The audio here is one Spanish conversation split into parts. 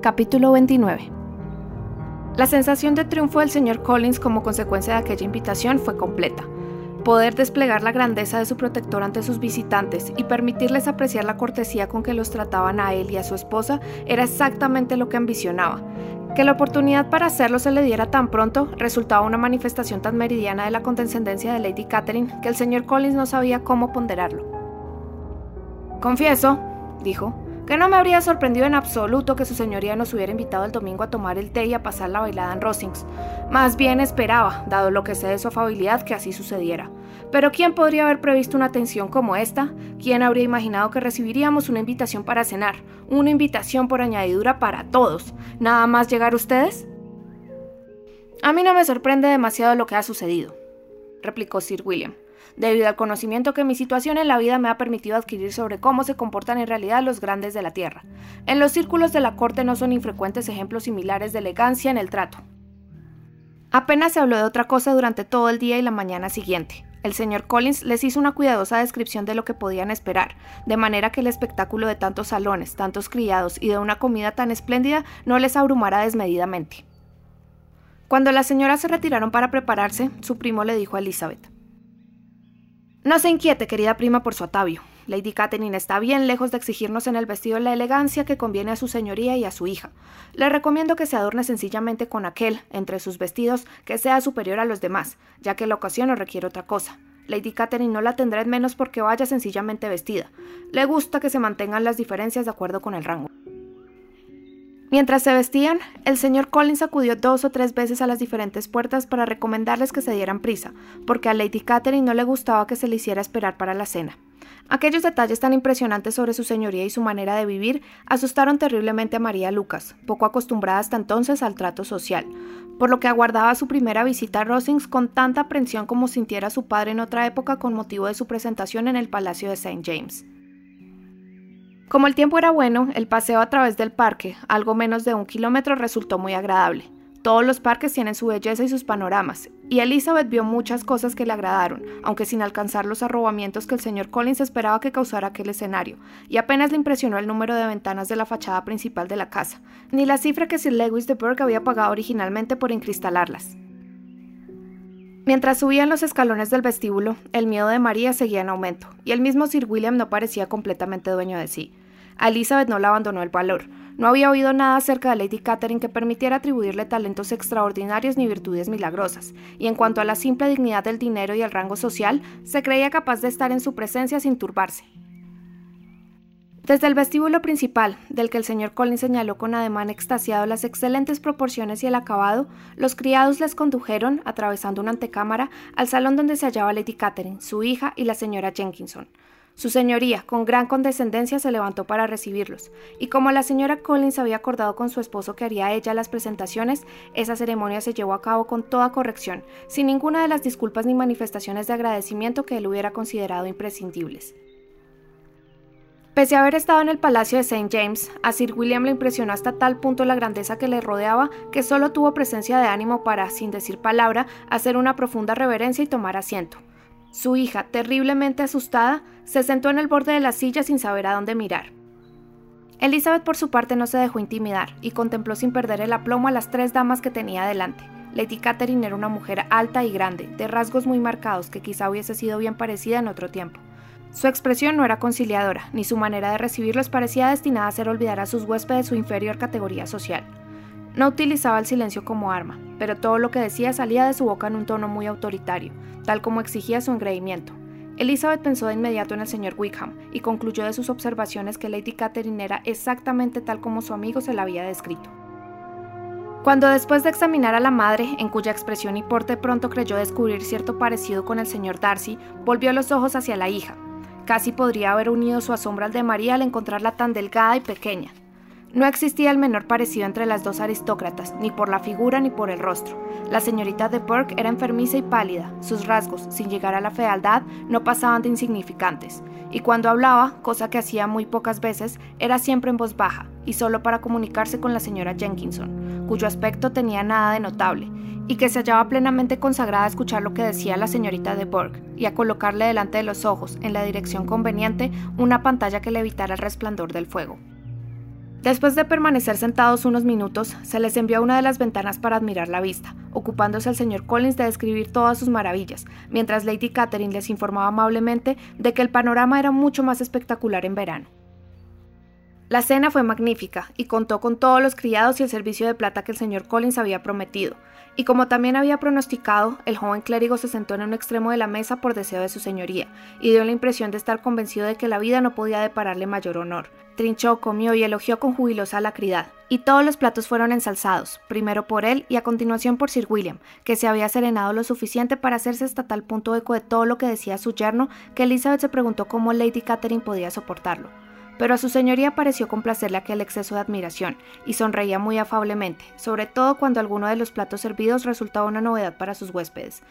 Capítulo 29 La sensación de triunfo del señor Collins como consecuencia de aquella invitación fue completa. Poder desplegar la grandeza de su protector ante sus visitantes y permitirles apreciar la cortesía con que los trataban a él y a su esposa era exactamente lo que ambicionaba. Que la oportunidad para hacerlo se le diera tan pronto resultaba una manifestación tan meridiana de la condescendencia de Lady Catherine que el señor Collins no sabía cómo ponderarlo. Confieso, dijo, que no me habría sorprendido en absoluto que su señoría nos hubiera invitado el domingo a tomar el té y a pasar la bailada en Rosings. Más bien esperaba, dado lo que sé de su afabilidad, que así sucediera. Pero ¿quién podría haber previsto una atención como esta? ¿Quién habría imaginado que recibiríamos una invitación para cenar? Una invitación por añadidura para todos. ¿Nada más llegar ustedes? A mí no me sorprende demasiado lo que ha sucedido, replicó Sir William debido al conocimiento que mi situación en la vida me ha permitido adquirir sobre cómo se comportan en realidad los grandes de la tierra. En los círculos de la corte no son infrecuentes ejemplos similares de elegancia en el trato. Apenas se habló de otra cosa durante todo el día y la mañana siguiente. El señor Collins les hizo una cuidadosa descripción de lo que podían esperar, de manera que el espectáculo de tantos salones, tantos criados y de una comida tan espléndida no les abrumara desmedidamente. Cuando las señoras se retiraron para prepararse, su primo le dijo a Elizabeth no se inquiete, querida prima, por su atavio. Lady Catherine está bien lejos de exigirnos en el vestido la elegancia que conviene a su señoría y a su hija. Le recomiendo que se adorne sencillamente con aquel, entre sus vestidos, que sea superior a los demás, ya que la ocasión no requiere otra cosa. Lady Catherine no la tendrá en menos porque vaya sencillamente vestida. Le gusta que se mantengan las diferencias de acuerdo con el rango. Mientras se vestían, el señor Collins acudió dos o tres veces a las diferentes puertas para recomendarles que se dieran prisa, porque a Lady Catherine no le gustaba que se le hiciera esperar para la cena. Aquellos detalles tan impresionantes sobre su señoría y su manera de vivir asustaron terriblemente a María Lucas, poco acostumbrada hasta entonces al trato social, por lo que aguardaba su primera visita a Rosings con tanta aprensión como sintiera su padre en otra época con motivo de su presentación en el Palacio de St. James. Como el tiempo era bueno, el paseo a través del parque, algo menos de un kilómetro, resultó muy agradable. Todos los parques tienen su belleza y sus panoramas, y Elizabeth vio muchas cosas que le agradaron, aunque sin alcanzar los arrobamientos que el señor Collins esperaba que causara aquel escenario, y apenas le impresionó el número de ventanas de la fachada principal de la casa, ni la cifra que Sir Lewis de Burgh había pagado originalmente por incristalarlas. Mientras subían los escalones del vestíbulo, el miedo de María seguía en aumento, y el mismo Sir William no parecía completamente dueño de sí. A Elizabeth no le abandonó el valor. No había oído nada acerca de Lady Catherine que permitiera atribuirle talentos extraordinarios ni virtudes milagrosas, y en cuanto a la simple dignidad del dinero y el rango social, se creía capaz de estar en su presencia sin turbarse. Desde el vestíbulo principal, del que el señor Collins señaló con ademán extasiado las excelentes proporciones y el acabado, los criados les condujeron, atravesando una antecámara, al salón donde se hallaba Lady Catherine, su hija y la señora Jenkinson. Su señoría, con gran condescendencia, se levantó para recibirlos, y como la señora Collins había acordado con su esposo que haría ella las presentaciones, esa ceremonia se llevó a cabo con toda corrección, sin ninguna de las disculpas ni manifestaciones de agradecimiento que él hubiera considerado imprescindibles. Pese a haber estado en el Palacio de St. James, a Sir William le impresionó hasta tal punto la grandeza que le rodeaba que solo tuvo presencia de ánimo para, sin decir palabra, hacer una profunda reverencia y tomar asiento. Su hija, terriblemente asustada, se sentó en el borde de la silla sin saber a dónde mirar. Elizabeth por su parte no se dejó intimidar y contempló sin perder el aplomo a las tres damas que tenía delante. Lady Catherine era una mujer alta y grande, de rasgos muy marcados que quizá hubiese sido bien parecida en otro tiempo. Su expresión no era conciliadora, ni su manera de recibirlos parecía destinada a hacer olvidar a sus huéspedes su inferior categoría social. No utilizaba el silencio como arma, pero todo lo que decía salía de su boca en un tono muy autoritario, tal como exigía su engreimiento. Elizabeth pensó de inmediato en el señor Wickham y concluyó de sus observaciones que Lady Catherine era exactamente tal como su amigo se la había descrito. Cuando después de examinar a la madre, en cuya expresión y porte pronto creyó descubrir cierto parecido con el señor Darcy, volvió los ojos hacia la hija, Casi podría haber unido su asombro al de María al encontrarla tan delgada y pequeña. No existía el menor parecido entre las dos aristócratas, ni por la figura ni por el rostro. La señorita de Burke era enfermiza y pálida, sus rasgos, sin llegar a la fealdad, no pasaban de insignificantes, y cuando hablaba, cosa que hacía muy pocas veces, era siempre en voz baja, y solo para comunicarse con la señora Jenkinson, cuyo aspecto tenía nada de notable, y que se hallaba plenamente consagrada a escuchar lo que decía la señorita de Burke y a colocarle delante de los ojos, en la dirección conveniente, una pantalla que le evitara el resplandor del fuego. Después de permanecer sentados unos minutos, se les envió a una de las ventanas para admirar la vista, ocupándose el señor Collins de describir todas sus maravillas, mientras Lady Catherine les informaba amablemente de que el panorama era mucho más espectacular en verano. La cena fue magnífica y contó con todos los criados y el servicio de plata que el señor Collins había prometido, y como también había pronosticado, el joven clérigo se sentó en un extremo de la mesa por deseo de su señoría, y dio la impresión de estar convencido de que la vida no podía depararle mayor honor. Trinchó, comió y elogió con jubilosa alacridad, y todos los platos fueron ensalzados, primero por él y a continuación por Sir William, que se había serenado lo suficiente para hacerse hasta tal punto eco de todo lo que decía su yerno que Elizabeth se preguntó cómo Lady Catherine podía soportarlo pero a su señoría pareció complacerle aquel exceso de admiración, y sonreía muy afablemente, sobre todo cuando alguno de los platos servidos resultaba una novedad para sus huéspedes.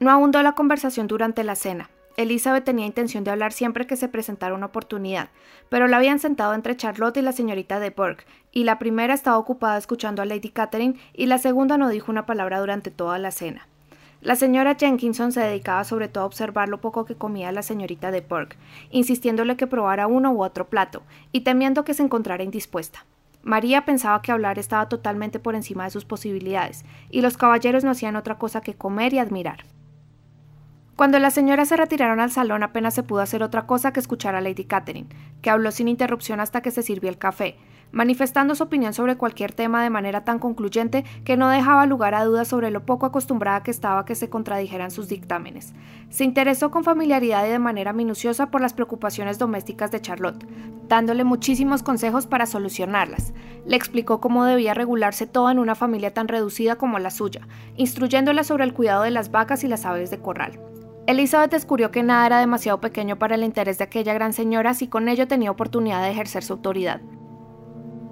No abundó la conversación durante la cena. Elizabeth tenía intención de hablar siempre que se presentara una oportunidad, pero la habían sentado entre Charlotte y la señorita de Burke, y la primera estaba ocupada escuchando a Lady Catherine y la segunda no dijo una palabra durante toda la cena. La señora Jenkinson se dedicaba sobre todo a observar lo poco que comía la señorita de Burke, insistiéndole que probara uno u otro plato, y temiendo que se encontrara indispuesta. María pensaba que hablar estaba totalmente por encima de sus posibilidades, y los caballeros no hacían otra cosa que comer y admirar. Cuando las señoras se retiraron al salón apenas se pudo hacer otra cosa que escuchar a Lady Catherine, que habló sin interrupción hasta que se sirvió el café, manifestando su opinión sobre cualquier tema de manera tan concluyente que no dejaba lugar a dudas sobre lo poco acostumbrada que estaba a que se contradijeran sus dictámenes. Se interesó con familiaridad y de manera minuciosa por las preocupaciones domésticas de Charlotte, dándole muchísimos consejos para solucionarlas. Le explicó cómo debía regularse todo en una familia tan reducida como la suya, instruyéndola sobre el cuidado de las vacas y las aves de corral. Elizabeth descubrió que nada era demasiado pequeño para el interés de aquella gran señora si con ello tenía oportunidad de ejercer su autoridad.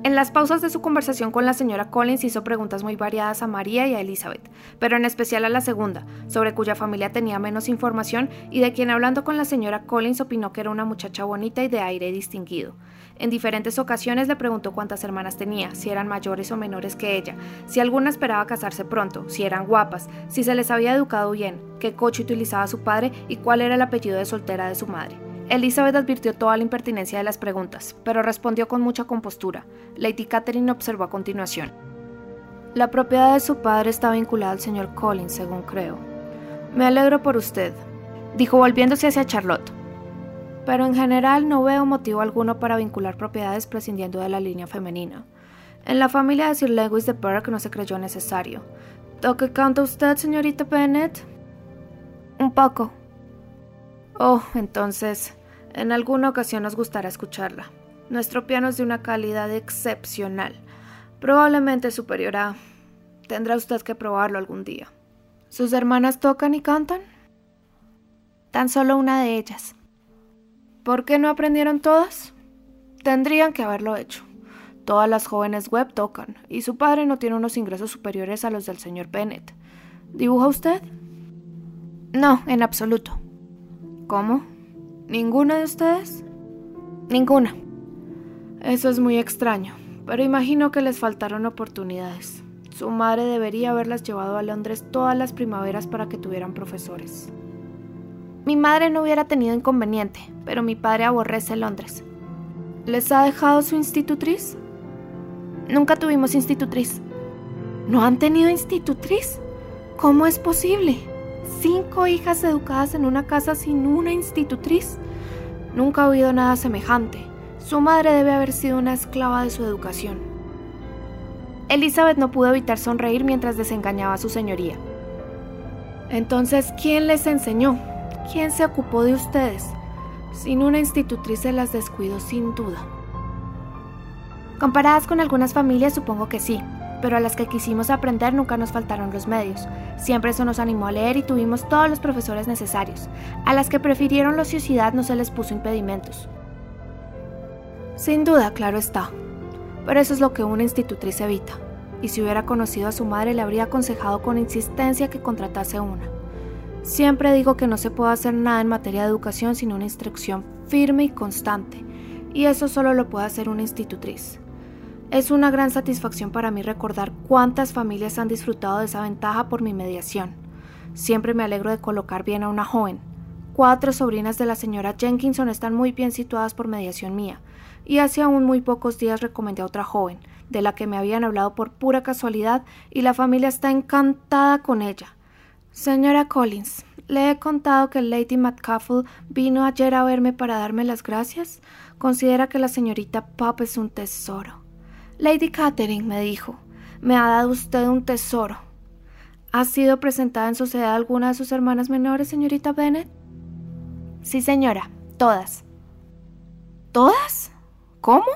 En las pausas de su conversación con la señora Collins hizo preguntas muy variadas a María y a Elizabeth, pero en especial a la segunda, sobre cuya familia tenía menos información y de quien hablando con la señora Collins opinó que era una muchacha bonita y de aire distinguido. En diferentes ocasiones le preguntó cuántas hermanas tenía, si eran mayores o menores que ella, si alguna esperaba casarse pronto, si eran guapas, si se les había educado bien, qué coche utilizaba su padre y cuál era el apellido de soltera de su madre. Elizabeth advirtió toda la impertinencia de las preguntas, pero respondió con mucha compostura. Lady Catherine observó a continuación. La propiedad de su padre está vinculada al señor Collins, según creo. Me alegro por usted, dijo volviéndose hacia Charlotte. Pero en general no veo motivo alguno para vincular propiedades prescindiendo de la línea femenina. En la familia de Sir Lewis de Burke no se creyó necesario. ¿Toque canta usted, señorita Bennet? Un poco. Oh, entonces, en alguna ocasión nos gustará escucharla. Nuestro piano es de una calidad excepcional, probablemente superior a... Tendrá usted que probarlo algún día. ¿Sus hermanas tocan y cantan? Tan solo una de ellas. ¿Por qué no aprendieron todas? Tendrían que haberlo hecho. Todas las jóvenes web tocan, y su padre no tiene unos ingresos superiores a los del señor Bennett. ¿Dibuja usted? No, en absoluto. ¿Cómo? ¿Ninguna de ustedes? Ninguna. Eso es muy extraño, pero imagino que les faltaron oportunidades. Su madre debería haberlas llevado a Londres todas las primaveras para que tuvieran profesores. Mi madre no hubiera tenido inconveniente, pero mi padre aborrece Londres. ¿Les ha dejado su institutriz? Nunca tuvimos institutriz. ¿No han tenido institutriz? ¿Cómo es posible? Cinco hijas educadas en una casa sin una institutriz. Nunca ha oído nada semejante. Su madre debe haber sido una esclava de su educación. Elizabeth no pudo evitar sonreír mientras desengañaba a su señoría. Entonces, ¿quién les enseñó? ¿Quién se ocupó de ustedes? Sin una institutriz se las descuidó sin duda. Comparadas con algunas familias, supongo que sí, pero a las que quisimos aprender nunca nos faltaron los medios. Siempre eso nos animó a leer y tuvimos todos los profesores necesarios. A las que prefirieron la ociosidad no se les puso impedimentos. Sin duda, claro está. Pero eso es lo que una institutriz evita. Y si hubiera conocido a su madre le habría aconsejado con insistencia que contratase una. Siempre digo que no se puede hacer nada en materia de educación sin una instrucción firme y constante. Y eso solo lo puede hacer una institutriz. Es una gran satisfacción para mí recordar cuántas familias han disfrutado de esa ventaja por mi mediación. Siempre me alegro de colocar bien a una joven. cuatro sobrinas de la señora Jenkinson están muy bien situadas por mediación mía, y hace aún muy pocos días recomendé a otra joven, de la que me habían hablado por pura casualidad, y la familia está encantada con ella. Señora Collins, ¿le he contado que Lady McCaffrey vino ayer a verme para darme las gracias? Considera que la señorita Pop es un tesoro. Lady Catherine me dijo, me ha dado usted un tesoro. ¿Ha sido presentada en sociedad alguna de sus hermanas menores, señorita Bennett? Sí, señora, todas. ¿Todas? ¿Cómo?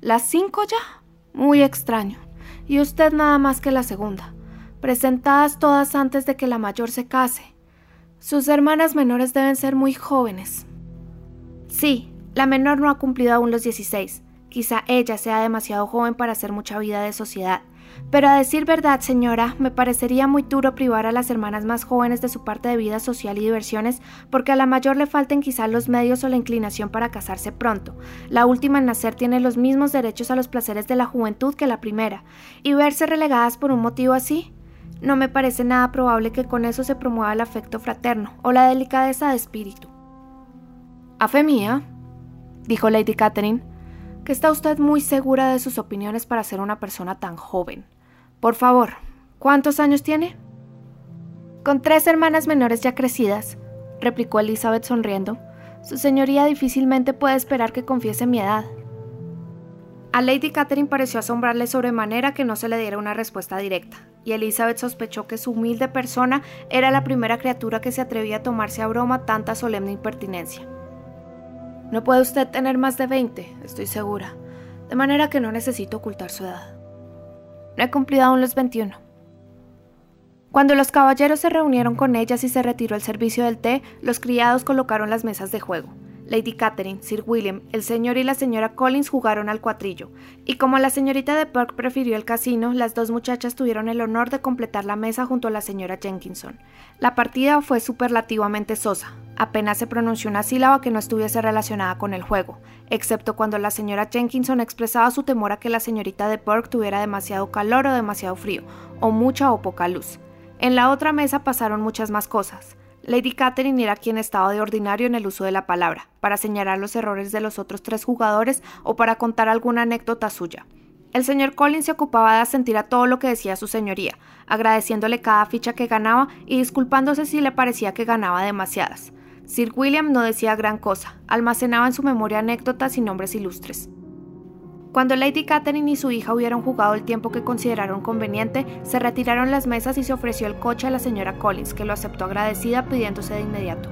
¿Las cinco ya? Muy extraño. Y usted nada más que la segunda. Presentadas todas antes de que la mayor se case. Sus hermanas menores deben ser muy jóvenes. Sí, la menor no ha cumplido aún los 16. Quizá ella sea demasiado joven para hacer mucha vida de sociedad. Pero a decir verdad, señora, me parecería muy duro privar a las hermanas más jóvenes de su parte de vida social y diversiones, porque a la mayor le falten quizá los medios o la inclinación para casarse pronto. La última en nacer tiene los mismos derechos a los placeres de la juventud que la primera, y verse relegadas por un motivo así. No me parece nada probable que con eso se promueva el afecto fraterno o la delicadeza de espíritu. A fe mía, dijo Lady Catherine, que está usted muy segura de sus opiniones para ser una persona tan joven. Por favor, ¿cuántos años tiene? Con tres hermanas menores ya crecidas, replicó Elizabeth sonriendo. Su señoría difícilmente puede esperar que confiese mi edad. A Lady Catherine pareció asombrarle sobremanera que no se le diera una respuesta directa, y Elizabeth sospechó que su humilde persona era la primera criatura que se atrevía a tomarse a broma tanta solemne impertinencia. No puede usted tener más de 20, estoy segura, de manera que no necesito ocultar su edad. No he cumplido aún los 21. Cuando los caballeros se reunieron con ellas y se retiró el servicio del té, los criados colocaron las mesas de juego. Lady Catherine, Sir William, el señor y la señora Collins jugaron al cuatrillo, y como la señorita de Perk prefirió el casino, las dos muchachas tuvieron el honor de completar la mesa junto a la señora Jenkinson. La partida fue superlativamente sosa, apenas se pronunció una sílaba que no estuviese relacionada con el juego, excepto cuando la señora Jenkinson expresaba su temor a que la señorita de Perk tuviera demasiado calor o demasiado frío, o mucha o poca luz. En la otra mesa pasaron muchas más cosas. Lady Catherine era quien estaba de ordinario en el uso de la palabra, para señalar los errores de los otros tres jugadores o para contar alguna anécdota suya. El señor Collins se ocupaba de asentir a todo lo que decía su señoría, agradeciéndole cada ficha que ganaba y disculpándose si le parecía que ganaba demasiadas. Sir William no decía gran cosa, almacenaba en su memoria anécdotas y nombres ilustres. Cuando Lady Catherine y su hija hubieron jugado el tiempo que consideraron conveniente, se retiraron las mesas y se ofreció el coche a la señora Collins, que lo aceptó agradecida pidiéndose de inmediato.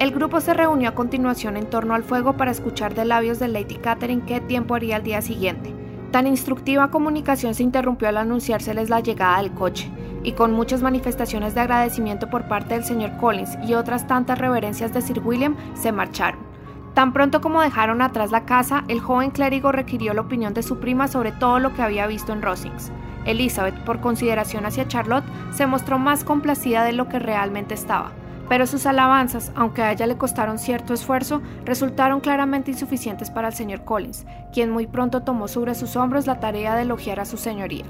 El grupo se reunió a continuación en torno al fuego para escuchar de labios de Lady Catherine qué tiempo haría al día siguiente. Tan instructiva comunicación se interrumpió al anunciárseles la llegada del coche, y con muchas manifestaciones de agradecimiento por parte del señor Collins y otras tantas reverencias de Sir William, se marcharon. Tan pronto como dejaron atrás la casa, el joven clérigo requirió la opinión de su prima sobre todo lo que había visto en Rosings. Elizabeth, por consideración hacia Charlotte, se mostró más complacida de lo que realmente estaba, pero sus alabanzas, aunque a ella le costaron cierto esfuerzo, resultaron claramente insuficientes para el señor Collins, quien muy pronto tomó sobre sus hombros la tarea de elogiar a su señoría.